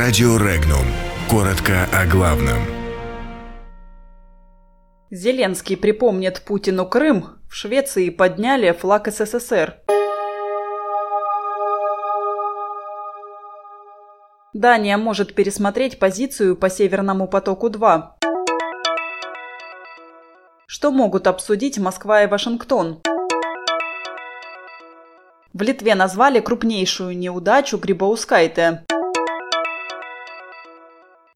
Радио Регнум. Коротко о главном. Зеленский припомнит Путину Крым. В Швеции подняли флаг СССР. Дания может пересмотреть позицию по Северному потоку-2. Что могут обсудить Москва и Вашингтон? В Литве назвали крупнейшую неудачу Грибоускайте.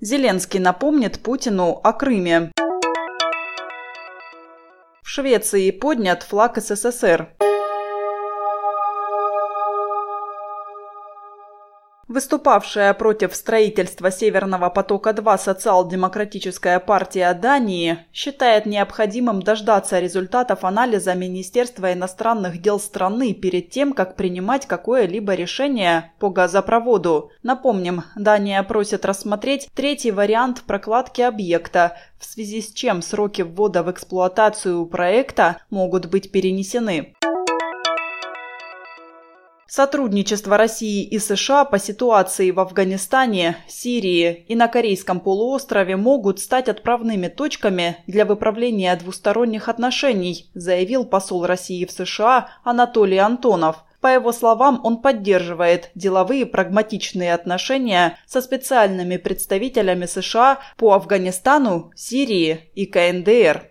Зеленский напомнит Путину о Крыме. В Швеции поднят флаг СССР. Выступавшая против строительства Северного потока-2 социал-демократическая партия Дании считает необходимым дождаться результатов анализа Министерства иностранных дел страны перед тем, как принимать какое-либо решение по газопроводу. Напомним, Дания просит рассмотреть третий вариант прокладки объекта, в связи с чем сроки ввода в эксплуатацию проекта могут быть перенесены. Сотрудничество России и США по ситуации в Афганистане, Сирии и на Корейском полуострове могут стать отправными точками для выправления двусторонних отношений, заявил посол России в США Анатолий Антонов. По его словам, он поддерживает деловые прагматичные отношения со специальными представителями США по Афганистану, Сирии и КНДР.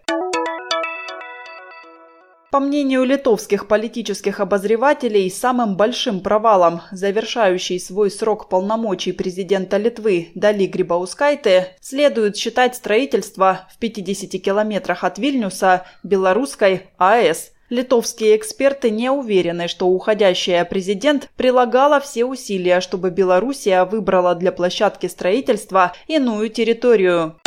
По мнению литовских политических обозревателей, самым большим провалом, завершающий свой срок полномочий президента Литвы Дали Грибаускайте, следует считать строительство в 50 километрах от Вильнюса белорусской АЭС. Литовские эксперты не уверены, что уходящая президент прилагала все усилия, чтобы Белоруссия выбрала для площадки строительства иную территорию.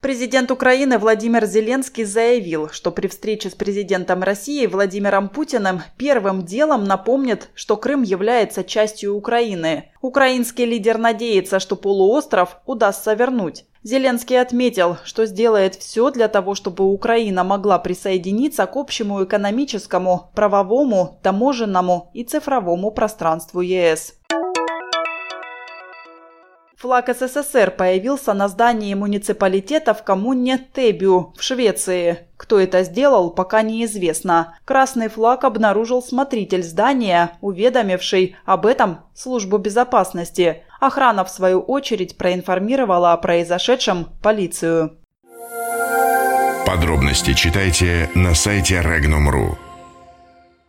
Президент Украины Владимир Зеленский заявил, что при встрече с президентом России Владимиром Путиным первым делом напомнит, что Крым является частью Украины. Украинский лидер надеется, что полуостров удастся вернуть. Зеленский отметил, что сделает все для того, чтобы Украина могла присоединиться к общему экономическому, правовому, таможенному и цифровому пространству ЕС. Флаг СССР появился на здании муниципалитета в коммуне Тебю в Швеции. Кто это сделал, пока неизвестно. Красный флаг обнаружил смотритель здания, уведомивший об этом службу безопасности. Охрана, в свою очередь, проинформировала о произошедшем полицию. Подробности читайте на сайте Regnum.ru.